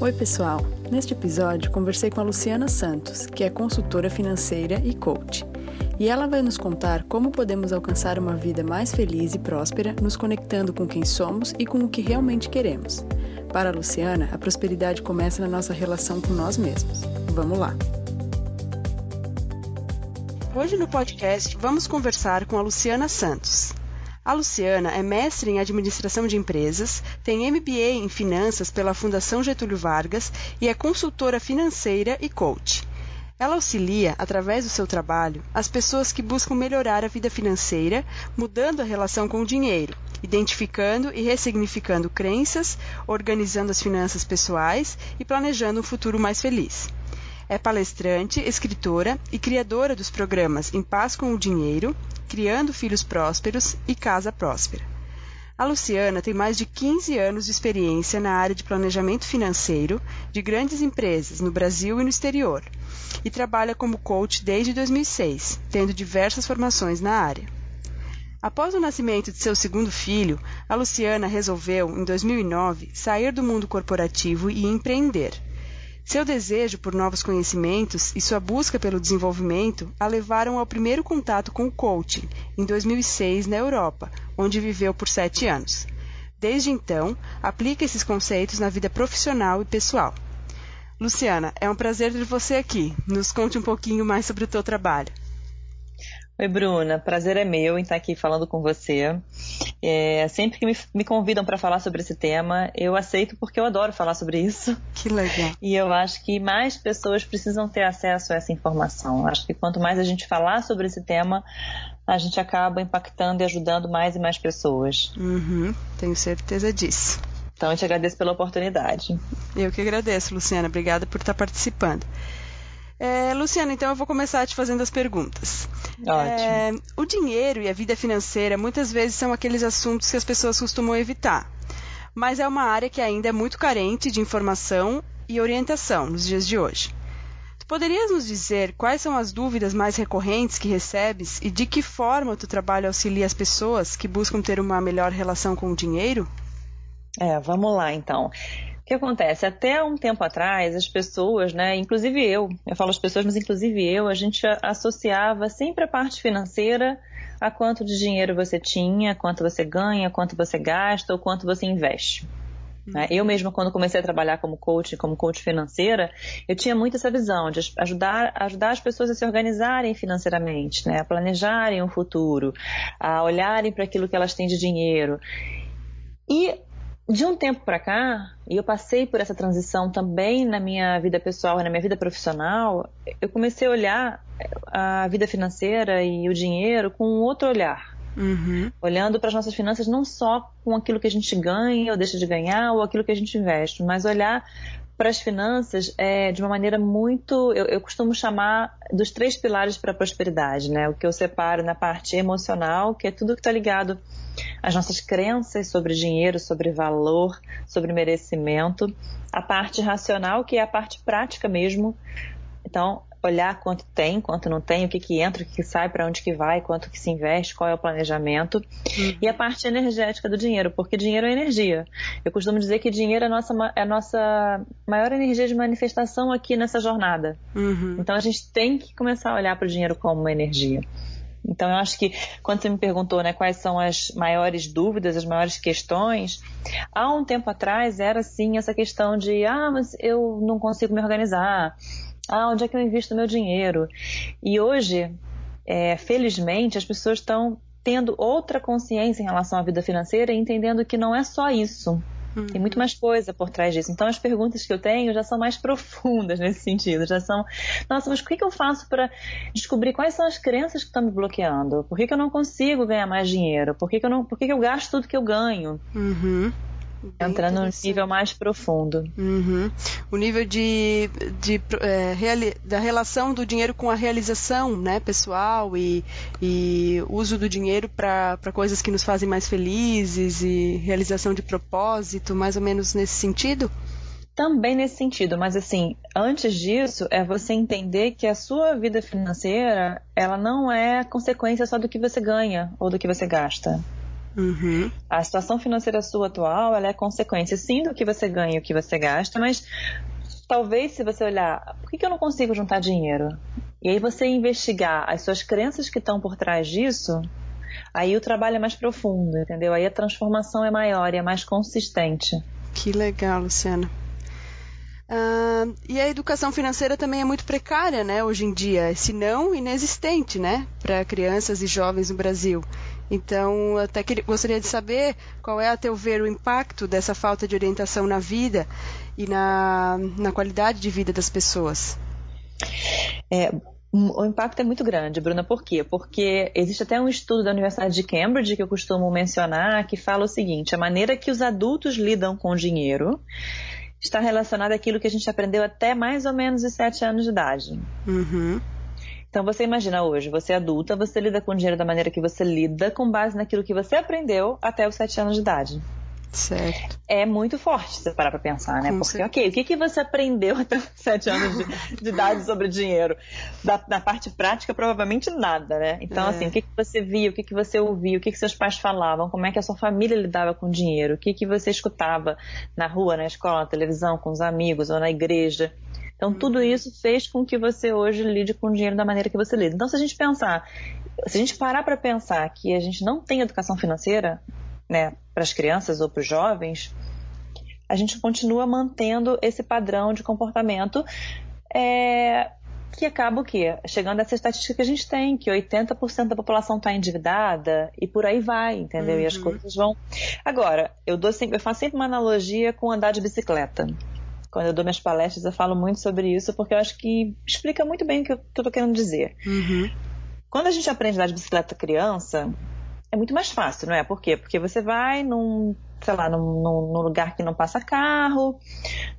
Oi, pessoal! Neste episódio, conversei com a Luciana Santos, que é consultora financeira e coach. E ela vai nos contar como podemos alcançar uma vida mais feliz e próspera, nos conectando com quem somos e com o que realmente queremos. Para a Luciana, a prosperidade começa na nossa relação com nós mesmos. Vamos lá! Hoje no podcast vamos conversar com a Luciana Santos. A Luciana é mestre em administração de empresas, tem MBA em finanças pela Fundação Getúlio Vargas e é consultora financeira e coach. Ela auxilia, através do seu trabalho, as pessoas que buscam melhorar a vida financeira, mudando a relação com o dinheiro, identificando e ressignificando crenças, organizando as finanças pessoais e planejando um futuro mais feliz. É palestrante, escritora e criadora dos programas Em Paz com o Dinheiro, Criando Filhos Prósperos e Casa Próspera. A Luciana tem mais de 15 anos de experiência na área de planejamento financeiro de grandes empresas no Brasil e no exterior e trabalha como coach desde 2006, tendo diversas formações na área. Após o nascimento de seu segundo filho, a Luciana resolveu, em 2009, sair do mundo corporativo e empreender. Seu desejo por novos conhecimentos e sua busca pelo desenvolvimento a levaram ao primeiro contato com o coaching, em 2006, na Europa, onde viveu por sete anos. Desde então, aplica esses conceitos na vida profissional e pessoal. Luciana, é um prazer ter você aqui. Nos conte um pouquinho mais sobre o teu trabalho. Oi, Bruna. Prazer é meu em estar aqui falando com você. É, sempre que me, me convidam para falar sobre esse tema, eu aceito porque eu adoro falar sobre isso. Que legal. E eu acho que mais pessoas precisam ter acesso a essa informação. Acho que quanto mais a gente falar sobre esse tema, a gente acaba impactando e ajudando mais e mais pessoas. Uhum, tenho certeza disso. Então, eu te agradeço pela oportunidade. Eu que agradeço, Luciana. Obrigada por estar participando. É, Luciana, então eu vou começar te fazendo as perguntas. Ótimo. É, o dinheiro e a vida financeira muitas vezes são aqueles assuntos que as pessoas costumam evitar, mas é uma área que ainda é muito carente de informação e orientação nos dias de hoje. Tu poderias nos dizer quais são as dúvidas mais recorrentes que recebes e de que forma o teu trabalho auxilia as pessoas que buscam ter uma melhor relação com o dinheiro? É, vamos lá então. O que acontece? Até um tempo atrás, as pessoas, né, inclusive eu, eu falo as pessoas, mas inclusive eu, a gente associava sempre a parte financeira a quanto de dinheiro você tinha, quanto você ganha, quanto você gasta ou quanto você investe. Né? Eu mesma, quando comecei a trabalhar como coach, como coach financeira, eu tinha muito essa visão de ajudar, ajudar as pessoas a se organizarem financeiramente, né? a planejarem o um futuro, a olharem para aquilo que elas têm de dinheiro. E de um tempo para cá, e eu passei por essa transição também na minha vida pessoal e na minha vida profissional, eu comecei a olhar a vida financeira e o dinheiro com um outro olhar. Uhum. Olhando para as nossas finanças não só com aquilo que a gente ganha ou deixa de ganhar ou aquilo que a gente investe, mas olhar para as finanças é, de uma maneira muito. Eu, eu costumo chamar dos três pilares para a prosperidade, né? O que eu separo na parte emocional, que é tudo que está ligado às nossas crenças sobre dinheiro, sobre valor, sobre merecimento. A parte racional, que é a parte prática mesmo. Então, olhar quanto tem, quanto não tem, o que, que entra, o que, que sai, para onde que vai, quanto que se investe, qual é o planejamento. Uhum. E a parte energética do dinheiro, porque dinheiro é energia. Eu costumo dizer que dinheiro é a nossa, é a nossa maior energia de manifestação aqui nessa jornada. Uhum. Então a gente tem que começar a olhar para o dinheiro como uma energia. Então eu acho que quando você me perguntou né, quais são as maiores dúvidas, as maiores questões, há um tempo atrás era sim essa questão de ah, mas eu não consigo me organizar, ah, onde é que eu invisto meu dinheiro? E hoje, é, felizmente, as pessoas estão tendo outra consciência em relação à vida financeira e entendendo que não é só isso. Uhum. Tem muito mais coisa por trás disso. Então, as perguntas que eu tenho já são mais profundas nesse sentido. Já são, nossa, mas o que, que eu faço para descobrir quais são as crenças que estão me bloqueando? Por que, que eu não consigo ganhar mais dinheiro? Por que, que, eu, não, por que, que eu gasto tudo que eu ganho? Uhum. Entrar no nível mais profundo. Uhum. O nível de, de é, reali, da relação do dinheiro com a realização né, pessoal e, e uso do dinheiro para coisas que nos fazem mais felizes e realização de propósito, mais ou menos nesse sentido? Também nesse sentido, mas assim, antes disso é você entender que a sua vida financeira, ela não é consequência só do que você ganha ou do que você gasta. Uhum. A situação financeira sua atual ela é consequência sim do que você ganha e o que você gasta, mas talvez se você olhar, por que, eu não consigo juntar dinheiro? E aí você investigar as suas crenças que estão por trás disso, aí o trabalho é mais profundo, entendeu? Aí a transformação é maior e é mais consistente. Que legal, Luciana. Uh, e a educação financeira também é muito precária, né, hoje em dia, se não inexistente, né, para crianças e jovens no Brasil. Então, até que, gostaria de saber qual é, a teu ver, o impacto dessa falta de orientação na vida e na, na qualidade de vida das pessoas. É, o impacto é muito grande, Bruna. Por quê? Porque existe até um estudo da Universidade de Cambridge que eu costumo mencionar que fala o seguinte: a maneira que os adultos lidam com o dinheiro está relacionada àquilo que a gente aprendeu até mais ou menos os sete anos de idade. Uhum. Então você imagina hoje, você é adulta, você lida com o dinheiro da maneira que você lida, com base naquilo que você aprendeu até os sete anos de idade. Certo. É muito forte você parar pra pensar, né? Com Porque, certeza. ok, o que, que você aprendeu até os sete anos de, de idade sobre dinheiro? Da, na parte prática, provavelmente nada, né? Então, é. assim, o que, que você via, o que, que você ouvia, o que, que seus pais falavam, como é que a sua família lidava com dinheiro, o que, que você escutava na rua, na escola, na televisão, com os amigos ou na igreja. Então, tudo uhum. isso fez com que você hoje lide com o dinheiro da maneira que você lida. Então, se a gente pensar, se a gente parar para pensar que a gente não tem educação financeira, né, para as crianças ou para os jovens, a gente continua mantendo esse padrão de comportamento é, que acaba o quê? Chegando a essa estatística que a gente tem, que 80% da população está endividada e por aí vai, entendeu? Uhum. E as uhum. coisas vão. Agora, eu, dou sempre, eu faço sempre uma analogia com andar de bicicleta quando eu dou minhas palestras, eu falo muito sobre isso, porque eu acho que explica muito bem o que eu estou querendo dizer. Uhum. Quando a gente aprende a andar de bicicleta criança, é muito mais fácil, não é? Por quê? Porque você vai num, sei lá, num, num lugar que não passa carro,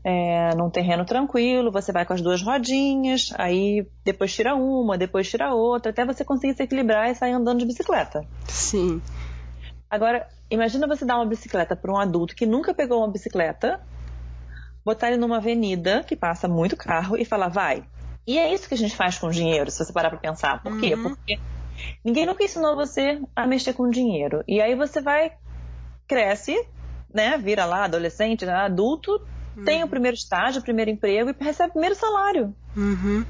é, num terreno tranquilo, você vai com as duas rodinhas, aí depois tira uma, depois tira outra, até você conseguir se equilibrar e sair andando de bicicleta. Sim. Agora, imagina você dar uma bicicleta para um adulto que nunca pegou uma bicicleta botar ele numa avenida que passa muito carro e falar, vai. E é isso que a gente faz com o dinheiro, se você parar para pensar. Por uhum. quê? Porque ninguém nunca ensinou você a mexer com dinheiro. E aí você vai, cresce, né? Vira lá adolescente, né, adulto, uhum. tem o primeiro estágio, o primeiro emprego e recebe o primeiro salário. Uhum.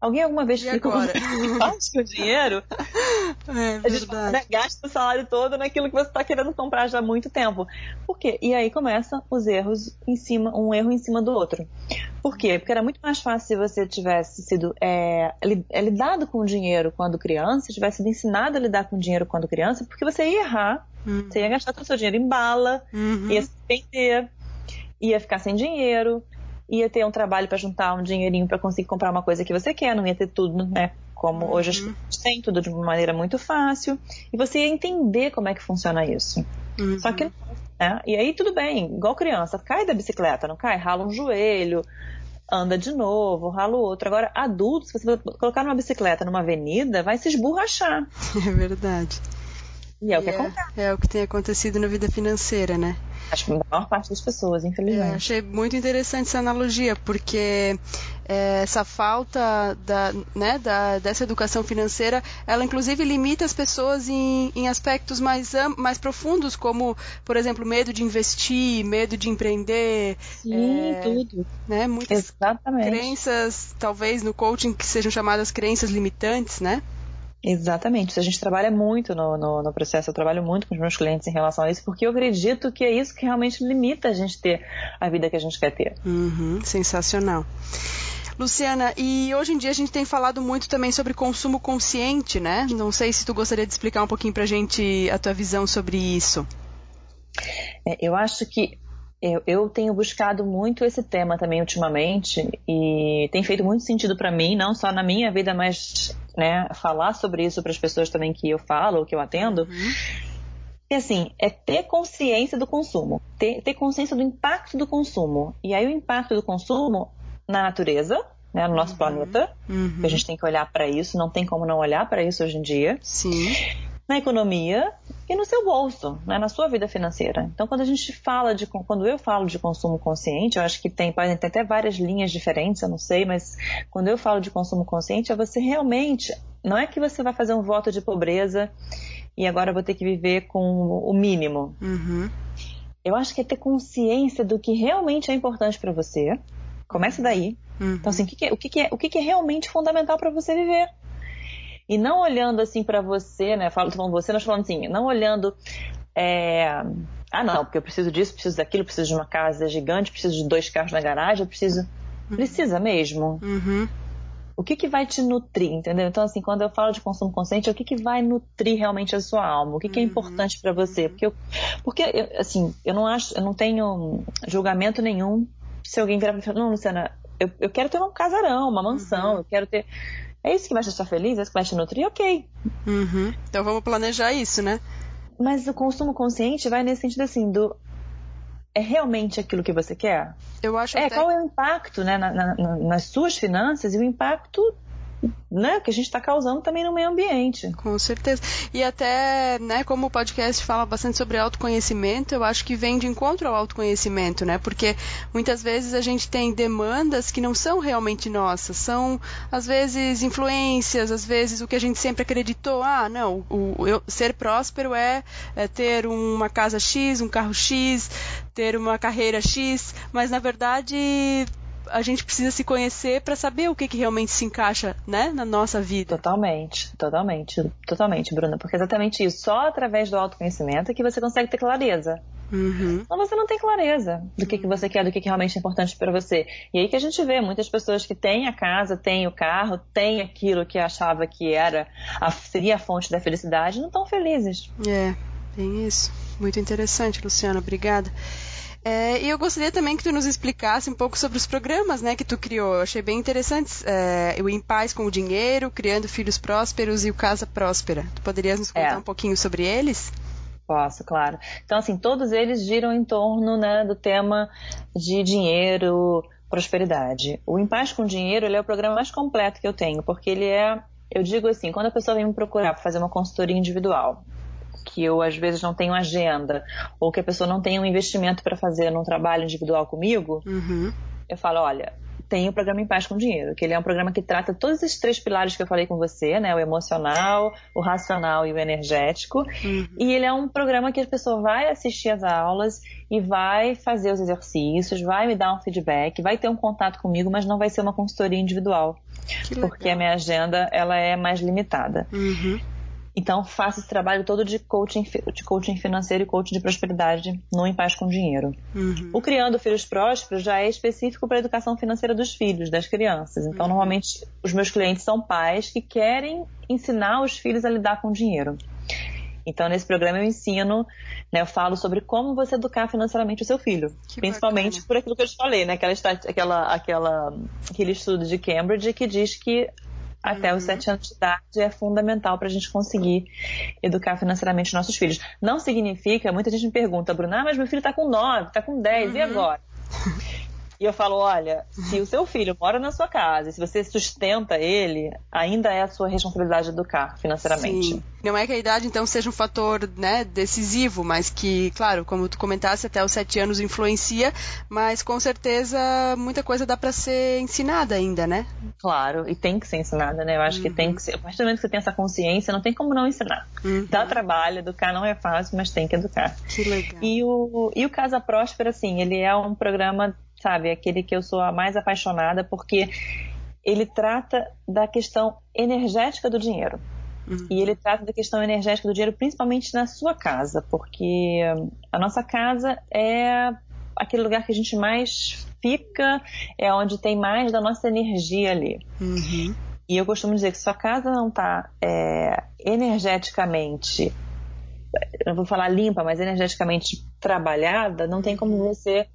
Alguém alguma vez explicou como faz com o dinheiro? É, a gente né, gasta o salário todo naquilo que você está querendo comprar já há muito tempo. Por quê? E aí começam os erros em cima, um erro em cima do outro. Por quê? Porque era muito mais fácil se você tivesse sido é, é lidado com o dinheiro quando criança, tivesse sido ensinado a lidar com o dinheiro quando criança, porque você ia errar, uhum. você ia gastar todo o seu dinheiro em bala, uhum. ia se vender, ia ficar sem dinheiro, ia ter um trabalho para juntar um dinheirinho para conseguir comprar uma coisa que você quer, não ia ter tudo, né? Como uhum. hoje a gente tem tudo de uma maneira muito fácil. E você ia entender como é que funciona isso. Uhum. Só que né? E aí tudo bem, igual criança, cai da bicicleta, não cai? Rala um joelho, anda de novo, rala o outro. Agora, adulto, se você colocar numa bicicleta numa avenida, vai se esborrachar. É verdade. E é o que é, acontece. É o que tem acontecido na vida financeira, né? Acho que a maior parte das pessoas, infelizmente. É, achei muito interessante essa analogia, porque é, essa falta da, né, da, dessa educação financeira, ela inclusive limita as pessoas em, em aspectos mais, mais profundos, como, por exemplo, medo de investir, medo de empreender. Sim, é, tudo. Né, muitas Exatamente. crenças, talvez no coaching, que sejam chamadas crenças limitantes, né? Exatamente. A gente trabalha muito no, no, no, processo, eu trabalho muito com os meus clientes em relação a isso, porque eu acredito que é isso que realmente limita a gente ter a vida que a gente quer ter. Uhum, sensacional. Luciana, e hoje em dia a gente tem falado muito também sobre consumo consciente, né? Não sei se tu gostaria de explicar um pouquinho pra gente a tua visão sobre isso. É, eu acho que eu, eu, tenho buscado muito esse tema também ultimamente e tem feito muito sentido para mim, não só na minha vida, mas né, falar sobre isso para as pessoas também que eu falo ou que eu atendo. Uhum. E assim, é ter consciência do consumo, ter, ter consciência do impacto do consumo. E aí o impacto do consumo na natureza, né, no nosso uhum. planeta, uhum. a gente tem que olhar para isso, não tem como não olhar para isso hoje em dia. Sim na economia e no seu bolso, né, na sua vida financeira. Então, quando a gente fala de, quando eu falo de consumo consciente, eu acho que tem, ter até várias linhas diferentes, eu não sei, mas quando eu falo de consumo consciente, é você realmente, não é que você vai fazer um voto de pobreza e agora vou ter que viver com o mínimo. Uhum. Eu acho que é ter consciência do que realmente é importante para você. Começa daí. Uhum. Então, assim, o que, que é, o que, que é, o que, que é realmente fundamental para você viver? E não olhando assim para você, né? Falo, tô falando você, nós falando assim, não olhando. É... Ah, não, porque eu preciso disso, preciso daquilo, preciso de uma casa gigante, preciso de dois carros na garagem, eu preciso. Precisa mesmo. Uhum. O que, que vai te nutrir, entendeu? Então, assim, quando eu falo de consumo consciente, é o que, que vai nutrir realmente a sua alma? O que, que é Uhum. importante para você? Porque, eu, porque assim, eu não acho, eu não tenho julgamento nenhum se alguém virar e falar, não, Luciana, eu, eu quero ter um casarão, uma mansão, Uhum. eu quero ter. É isso que vai te deixar feliz? É isso que vai te nutrir? Ok. Uhum. Então vamos planejar isso, né? Mas o consumo consciente vai nesse sentido assim, do. É realmente aquilo que você quer? Eu acho É, até qual é o impacto né, na- na- na- nas suas finanças e o impacto né, que a gente está causando também no meio ambiente. Com certeza. E até, né, como o podcast fala bastante sobre autoconhecimento, eu acho que vem de encontro ao autoconhecimento, né? Porque muitas vezes a gente tem demandas que não são realmente nossas, são às vezes influências, às vezes o que a gente sempre acreditou, ah, não, o, eu- ser próspero é, é ter uma casa X, um carro X, ter uma carreira X, mas na verdade a gente precisa se conhecer para saber o que, que realmente se encaixa, né, na nossa vida. Totalmente, totalmente, totalmente, Bruna, porque é exatamente isso. Só através do autoconhecimento é que você consegue ter clareza. Uhum. Senão você não tem clareza do que, que você quer, do que, que realmente é importante para você. E aí que a gente vê muitas pessoas que têm a casa, têm o carro, têm aquilo que achava que era a, seria a fonte da felicidade, não estão felizes. É, tem isso. Muito interessante, Luciana. Obrigada. É, e eu gostaria também que tu nos explicasse um pouco sobre os programas né, que tu criou. Eu achei bem interessantes. É, o Em Paz com o Dinheiro, Criando Filhos Prósperos e o Casa Próspera. Tu poderias nos contar É. um pouquinho sobre eles? Posso, claro. Então, assim, todos eles giram em torno né, do tema de dinheiro, prosperidade. O Em Paz com Dinheiro ele é o programa mais completo que eu tenho, porque ele é, eu digo assim, quando a pessoa vem me procurar para fazer uma consultoria individual, que eu às vezes não tenho agenda, ou que a pessoa não tem um investimento para fazer num trabalho individual comigo, Uhum. eu falo, olha, tem o programa Em Paz com Dinheiro, que ele é um programa que trata todos esses três pilares que eu falei com você, né? O emocional, o racional e o energético. Uhum. E ele é um programa que a pessoa vai assistir as aulas e vai fazer os exercícios, vai me dar um feedback, vai ter um contato comigo, mas não vai ser uma consultoria individual, porque a minha agenda ela é mais limitada. Uhum. Então faço esse trabalho todo de coaching, de coaching financeiro e coaching de prosperidade no Em Paz com Dinheiro. Uhum. O Criando Filhos Prósperos já é específico para a educação financeira dos filhos, das crianças. Então, Uhum. normalmente, os meus clientes são pais que querem ensinar os filhos a lidar com dinheiro. Então, nesse programa eu ensino, né, eu falo sobre como você educar financeiramente o seu filho. Que principalmente bacana. por aquilo que eu te falei, né? Aquela, aquela, aquela, aquele estudo de Cambridge que diz que até os Uhum. sete anos de idade é fundamental para a gente conseguir educar financeiramente os nossos filhos. Não significa, muita gente me pergunta, Bruna, ah, mas meu filho está com nove, está com dez, e Uhum. agora? E eu falo, olha, se o seu filho mora na sua casa e se você sustenta ele, ainda é a sua responsabilidade educar financeiramente. Sim. Não é que a idade, então, seja um fator né, decisivo, mas que, claro, como tu comentasse, até os sete anos influencia, mas com certeza muita coisa dá para ser ensinada ainda, né? Claro, e tem que ser ensinada, né? Eu acho que tem que ser. A partir do momento que você tem essa consciência, não tem como não ensinar. Uhum. Dá trabalho, educar não é fácil, mas tem que educar. Que legal. E o, e o Casa Próspera, assim, ele é um programa, sabe, aquele que eu sou a mais apaixonada, porque ele trata da questão energética do dinheiro. Uhum. E ele trata da questão energética do dinheiro principalmente na sua casa, porque a nossa casa é aquele lugar que a gente mais fica, é onde tem mais da nossa energia ali. Uhum. E eu costumo dizer que se sua casa não está energeticamente, eu não vou falar limpa, mas energeticamente trabalhada, não tem como você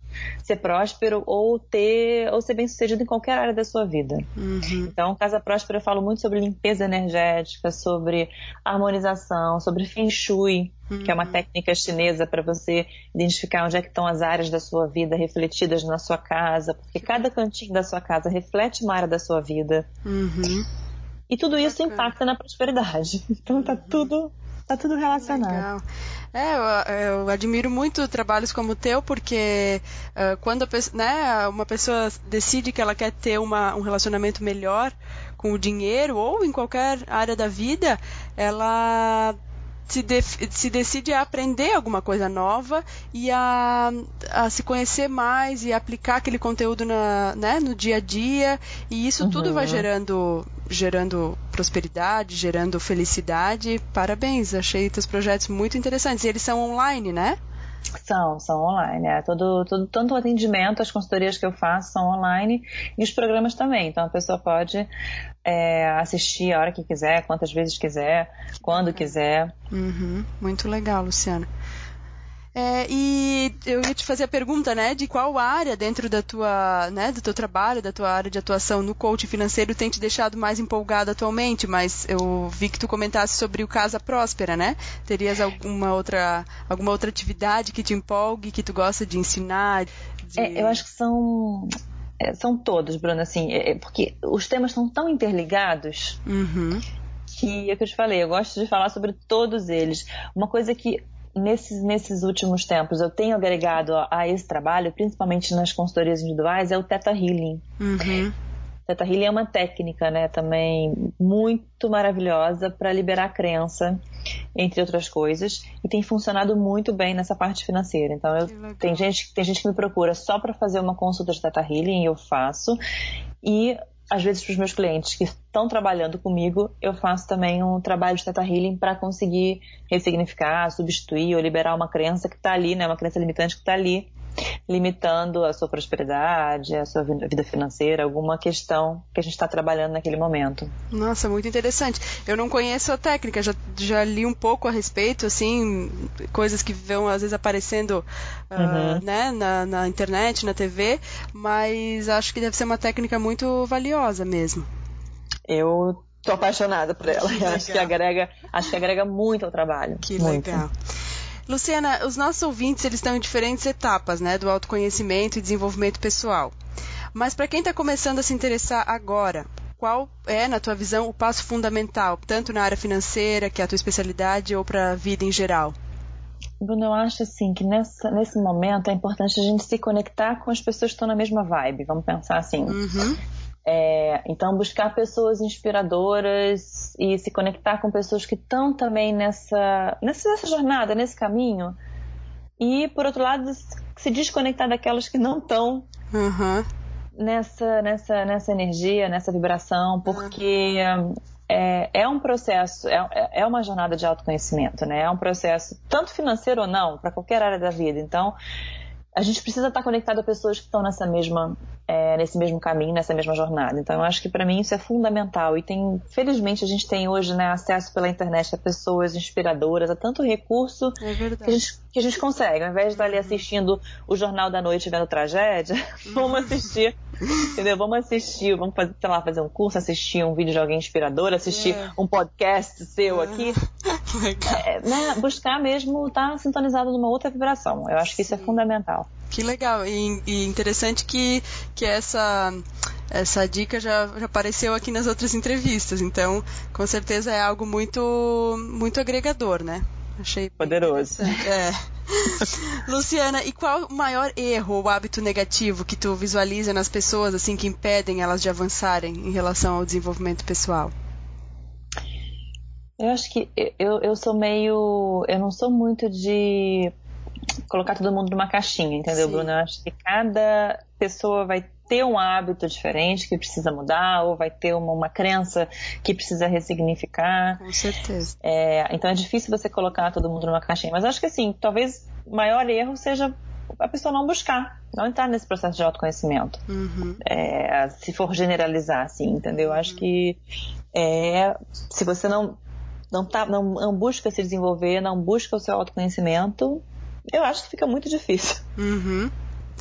ser próspero ou ter ou ser bem sucedido em qualquer área da sua vida. Uhum. Então, Casa Próspera eu falo muito sobre limpeza energética, sobre harmonização, sobre Feng Shui, que é uma Uhum. técnica chinesa para você identificar onde é que estão as áreas da sua vida refletidas na sua casa, porque cada cantinho da sua casa reflete uma área da sua vida. Uhum. E tudo isso impacta na prosperidade. Então tá tudo, tá tudo relacionado. Legal. É, eu, eu admiro muito trabalhos como o teu, porque ah, quando né, uma pessoa decide que ela quer ter uma, um relacionamento melhor com o dinheiro ou em qualquer área da vida, ela se, de, se decide a aprender alguma coisa nova e a, a, se conhecer mais e aplicar aquele conteúdo na, né, no dia a dia. E isso uhum. tudo vai uhum. gerando, gerando prosperidade, gerando felicidade. Parabéns, achei teus projetos muito interessantes. E eles são online, né? São, são online. É. Todo, todo, tanto o atendimento, as consultorias que eu faço são online e os programas também. Então a pessoa pode é, assistir a hora que quiser, quantas vezes quiser, quando quiser. Uhum. Muito legal, Luciana. É, e eu ia te fazer a pergunta, né, de qual área dentro da tua, né, do teu trabalho, da tua área de atuação no coaching financeiro tem te deixado mais empolgado atualmente, mas eu vi que tu comentasse sobre o Casa Próspera, né? Terias alguma outra, alguma outra atividade que te empolgue, que tu gosta de ensinar? De... É, eu acho que são é, são todos, Bruna, assim, é, é, porque os temas são tão interligados uhum. que é que eu te falei, eu gosto de falar sobre todos eles. Uma coisa que nesses, nesses últimos tempos eu tenho agregado a, a, esse trabalho, principalmente nas consultorias individuais, é o Theta Healing. Uhum. Theta Healing é uma técnica, né, também muito maravilhosa para liberar a crença, entre outras coisas, e tem funcionado muito bem nessa parte financeira. Então, eu, tem, gente, tem gente que me procura só para fazer uma consulta de Theta Healing, e eu faço. E às vezes para os meus clientes que estão trabalhando comigo, eu faço também um trabalho de Theta Healing para conseguir ressignificar, substituir ou liberar uma crença que está ali, né, uma crença limitante que está ali limitando a sua prosperidade, a sua vida financeira, alguma questão que a gente está trabalhando naquele momento. Nossa, muito interessante. Eu não conheço a técnica, já, já li um pouco a respeito, assim, coisas que vão às vezes aparecendo uh, né, na, na internet, na TV, mas acho que deve ser uma técnica muito valiosa mesmo. Eu tô apaixonada por ela. acho que agrega, acho que agrega muito ao trabalho. Que muito. legal. Luciana, os nossos ouvintes eles estão em diferentes etapas, né, do autoconhecimento e desenvolvimento pessoal. Mas para quem está começando a se interessar agora, qual é, na tua visão, o passo fundamental, tanto na área financeira, que é a tua especialidade, ou para a vida em geral? Bruno, eu acho assim que nessa, nesse momento é importante a gente se conectar com as pessoas que estão na mesma vibe. Vamos pensar assim. Uhum. É, então, buscar pessoas inspiradoras e se conectar com pessoas que estão também nessa, nessa, jornada, nesse caminho. E, por outro lado, se desconectar daquelas que não estão uhum. Nessa, nessa, nessa energia, nessa vibração, porque uhum. é, é um processo, é, é uma jornada de autoconhecimento, né? É um processo, tanto financeiro ou não, para qualquer área da vida. Então, a gente precisa estar conectado a pessoas que estão nessa mesma, é, nesse mesmo caminho, nessa mesma jornada. Então, eu acho que para mim isso é fundamental. E tem, felizmente, a gente tem hoje né, acesso pela internet a pessoas inspiradoras, a tanto recurso é que, a gente, que a gente consegue. Ao invés de estar ali assistindo o Jornal da Noite vendo tragédia, vamos assistir Entendeu? Vamos assistir, vamos fazer, sei lá, fazer um curso, assistir um vídeo de alguém inspirador, assistir é. um podcast seu aqui. É, né? Buscar mesmo estar tá sintonizado numa outra vibração. Eu acho que isso é fundamental. Que legal. E, e interessante que, que essa essa dica já, já, apareceu aqui nas outras entrevistas, então com certeza é algo muito muito agregador, né? Achei poderoso. É. Luciana, e qual o maior erro ou hábito negativo que tu visualiza nas pessoas assim que impedem elas de avançarem em relação ao desenvolvimento pessoal? Eu acho que eu, eu sou meio. Eu não sou muito de colocar todo mundo numa caixinha, entendeu, Sim. Bruno? Eu acho que cada pessoa vai ter um hábito diferente que precisa mudar, ou vai ter uma, uma crença que precisa ressignificar. Com certeza. É, então é difícil você colocar todo mundo numa caixinha. Mas acho que assim, talvez o maior erro seja a pessoa não buscar, não entrar nesse processo de autoconhecimento. Uhum. É, se for generalizar, assim, entendeu? Uhum. Acho que é, se você não não, tá, não, não busca se desenvolver, não busca o seu autoconhecimento, eu acho que fica muito difícil. Uhum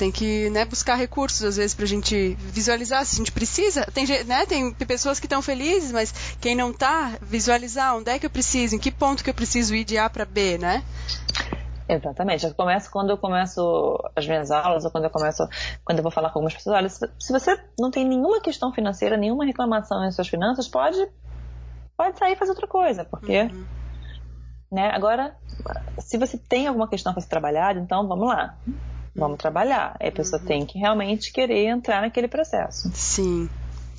tem que né, buscar recursos às vezes para a gente visualizar se a gente precisa. Tem, né, tem pessoas que estão felizes, mas quem não está, visualizar onde é que eu preciso, em que ponto que eu preciso ir de A para B, né? Exatamente. Eu começo quando eu começo as minhas aulas, ou quando eu começo, quando eu vou falar com algumas pessoas, olha, se você não tem nenhuma questão financeira, nenhuma reclamação em suas finanças, pode, pode sair e fazer outra coisa, porque. Uhum. Né? Agora, se você tem alguma questão para ser trabalhada, então vamos lá. Vamos trabalhar. Aí a pessoa uhum. tem que realmente querer entrar naquele processo. Sim.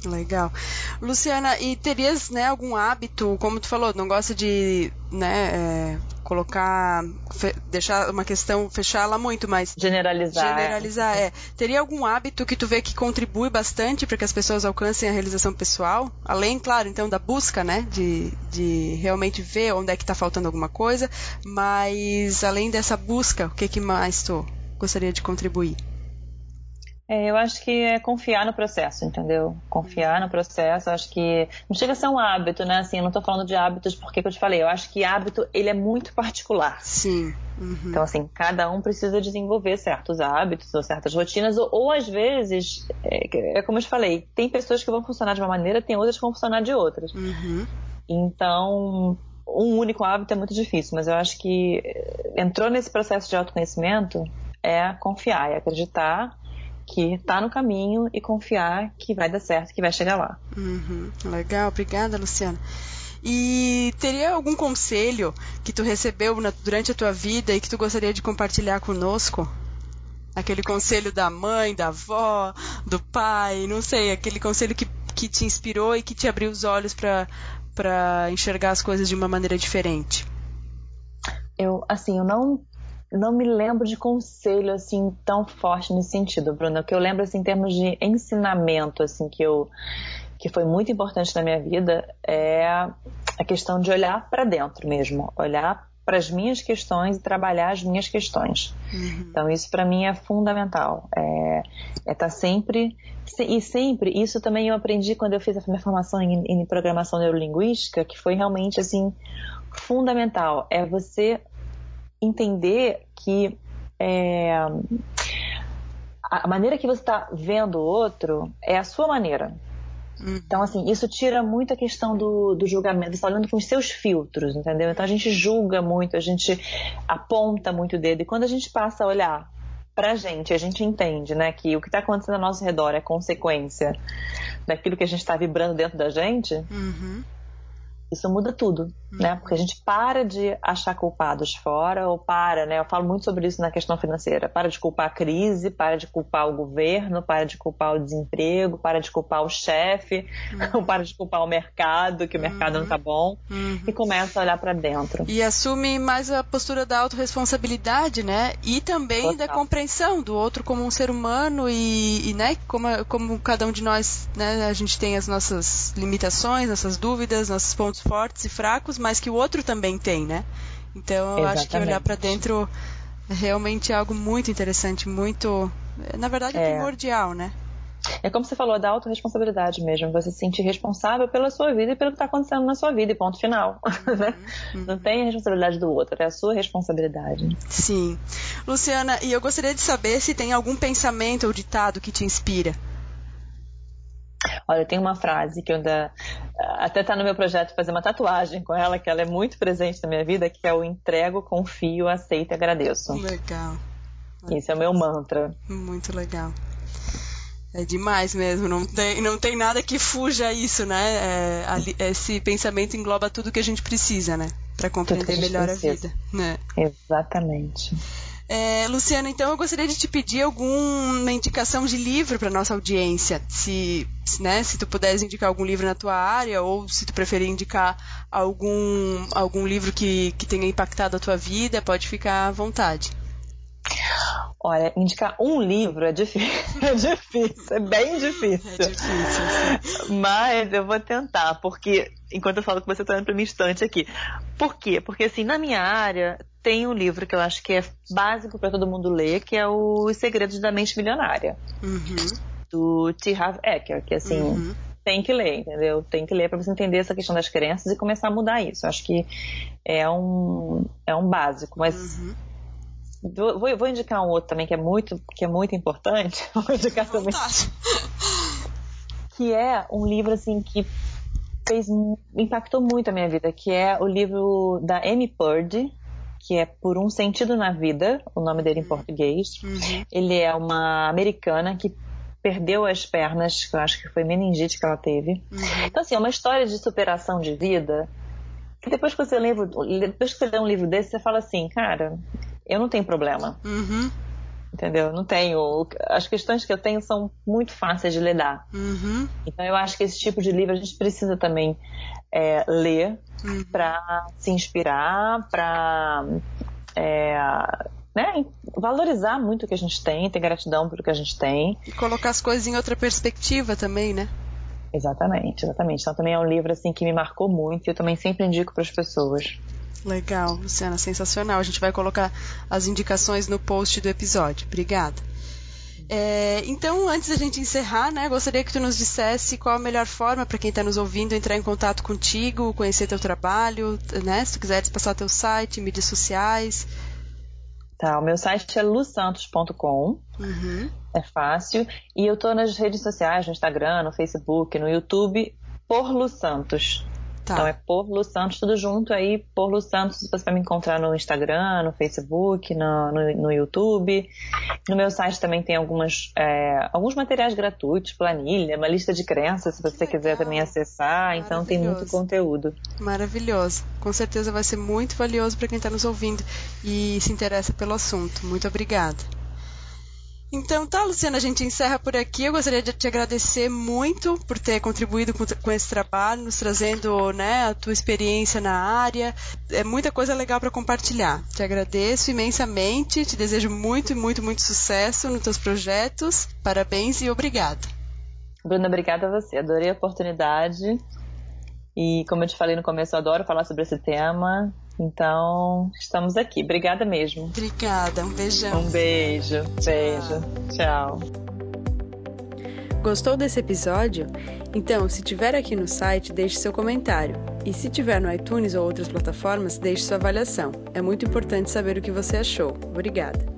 Legal. Luciana, e terias né, algum hábito, como tu falou, não gosta de né, é, colocar, deixar uma questão, fechá-la muito, mas. Generalizar. Generalizar, é. é. Teria algum hábito que tu vê que contribui bastante para que as pessoas alcancem a realização pessoal? Além, claro, então, da busca, né? De, de realmente ver onde é que está faltando alguma coisa, mas além dessa busca, o que, que mais tu gostaria de contribuir? É, eu acho que é confiar no processo, entendeu? Confiar no processo, acho que não chega a ser um hábito, né? Assim, eu não estou falando de hábitos porque que eu te falei, eu acho que hábito, ele é muito particular. Sim. Uhum. Então, assim, cada um precisa desenvolver certos hábitos ou certas rotinas, ou, ou às vezes, é, é, como eu te falei, tem pessoas que vão funcionar de uma maneira, tem outras que vão funcionar de outras. Uhum. Então, um único hábito é muito difícil, mas eu acho que entrou nesse processo de autoconhecimento é confiar, é acreditar que tá no caminho e confiar que vai dar certo, que vai chegar lá. Uhum. Legal, obrigada, Luciana. E teria algum conselho que tu recebeu na, durante a tua vida e que tu gostaria de compartilhar conosco? Aquele conselho da mãe, da avó, do pai, não sei, aquele conselho que, que te inspirou e que te abriu os olhos para enxergar as coisas de uma maneira diferente. Eu, assim, eu não não me lembro de conselho assim tão forte nesse sentido, Bruna. O que eu lembro assim, em termos de ensinamento assim que eu que foi muito importante na minha vida é a questão de olhar para dentro mesmo, olhar para as minhas questões e trabalhar as minhas questões. Uhum. Então isso para mim é fundamental. É estar é tá sempre e sempre isso também eu aprendi quando eu fiz a minha formação em, em programação neurolinguística, que foi realmente assim fundamental. É você entender que é, a maneira que você está vendo o outro é a sua maneira. Uhum. Então, assim, isso tira muito a questão do, do julgamento. Você está olhando com os seus filtros, entendeu? Então, a gente julga muito, a gente aponta muito o dedo. E quando a gente passa a olhar pra gente, a gente entende, né, que o que está acontecendo ao nosso redor é consequência daquilo que a gente está vibrando dentro da gente, uhum isso muda tudo, uhum. né? Porque a gente para de achar culpados fora ou para, né? Eu falo muito sobre isso na questão financeira. Para de culpar a crise, para de culpar o governo, para de culpar o desemprego, para de culpar o chefe, uhum. para de culpar o mercado, que o mercado não tá uhum. bom, uhum. e começa a olhar para dentro. E assume mais a postura da autorresponsabilidade, né? E também Total. da compreensão do outro como um ser humano e, e, né, como, como cada um de nós, né, a gente tem as nossas limitações, nossas dúvidas, nossos pontos fortes e fracos, mas que o outro também tem, né? Então eu Exatamente. acho que olhar para dentro é realmente algo muito interessante, muito, na verdade, é. primordial, né? É como você falou, da autorresponsabilidade mesmo. Você se sentir responsável pela sua vida e pelo que está acontecendo na sua vida, e ponto final. Uhum, né? uhum. Não tem a responsabilidade do outro, é a sua responsabilidade. Sim. Luciana, e eu gostaria de saber se tem algum pensamento ou ditado que te inspira. Olha, tem uma frase que eu ainda até está no meu projeto fazer uma tatuagem com ela, que ela é muito presente na minha vida, que é o entrego, confio, aceito e agradeço. Legal. Esse é o meu mantra. Muito legal. É demais mesmo, não tem, não tem nada que fuja isso, né? É, esse pensamento engloba tudo que a gente precisa, né? Para compreender a melhor precisa. a vida. Né? Exatamente. É, Luciana, então eu gostaria de te pedir alguma indicação de livro para nossa audiência. Se, né, se tu puderes indicar algum livro na tua área ou se tu preferir indicar algum, algum livro que, que tenha impactado a tua vida, pode ficar à vontade. Olha, indicar um livro é difícil, é difícil, é bem difícil. É difícil, sim. Mas eu vou tentar, porque enquanto eu falo que você está olhando para mim instante aqui. Por quê? Porque assim, na minha área, tem um livro que eu acho que é básico para todo mundo ler, que é o Os Segredos da Mente Milionária. Uhum. Do T. Harv Eker, que assim, uhum. tem que ler, entendeu? Tem que ler para você entender essa questão das crenças e começar a mudar isso. Eu acho que é um, é um básico, mas. Uhum. Vou, vou, indicar um outro também que é muito, que é muito importante. Vou indicar também. Que é um livro assim que fez impactou muito a minha vida, que é o livro da Amy Purdy, que é Por um Sentido na Vida, o nome dele em uhum. português. Uhum. Ele é uma americana que perdeu as pernas, que eu acho que foi meningite que ela teve. Uhum. Então, assim, é uma história de superação de vida. Que depois que você lê, depois que você lê um livro desse, você fala assim, cara, eu não tenho problema. Uhum. entendeu? Não tenho. As questões que eu tenho são muito fáceis de lidar. Uhum. Então eu acho que esse tipo de livro a gente precisa também é, ler uhum. para se inspirar, para é, né, valorizar muito o que a gente tem, ter gratidão pelo que a gente tem. E colocar as coisas em outra perspectiva também, né? Exatamente, exatamente. Então também é um livro assim que me marcou muito e eu também sempre indico para as pessoas. Legal, Luciana, sensacional. A gente vai colocar as indicações no post do episódio. Obrigada. É, então, antes da gente encerrar, né, gostaria que tu nos dissesse qual a melhor forma para quem está nos ouvindo entrar em contato contigo, conhecer teu trabalho, né, se tu quiseres passar teu site, mídias sociais. Tá, o meu site é lusantos.com. Uhum. É fácil. E eu estou nas redes sociais, no Instagram, no Facebook, no YouTube, por Lu Santos. Tá. Então é por Lu Santos, tudo junto aí, por Lu Santos, você vai me encontrar no Instagram, no Facebook, no, no, no YouTube. No meu site também tem algumas, é, alguns materiais gratuitos, planilha, uma lista de crenças, se você quiser também acessar. Então tem muito conteúdo. Maravilhoso. Com certeza vai ser muito valioso para quem está nos ouvindo e se interessa pelo assunto. Muito obrigada. Então tá, Luciana, a gente encerra por aqui. Eu gostaria de te agradecer muito por ter contribuído com, esse trabalho, nos trazendo né, a tua experiência na área. É muita coisa legal para compartilhar. Te agradeço imensamente, te desejo muito, muito, muito sucesso nos teus projetos. Parabéns e obrigada. Bruna, obrigada a você. Adorei a oportunidade. E como eu te falei no começo, eu adoro falar sobre esse tema. Então, estamos aqui. Obrigada mesmo. Obrigada, um beijão. Um beijo, beijo. Tchau. Gostou desse episódio? Então, se tiver aqui no site, deixe seu comentário. E se tiver no iTunes ou outras plataformas, deixe sua avaliação. É muito importante saber o que você achou. Obrigada.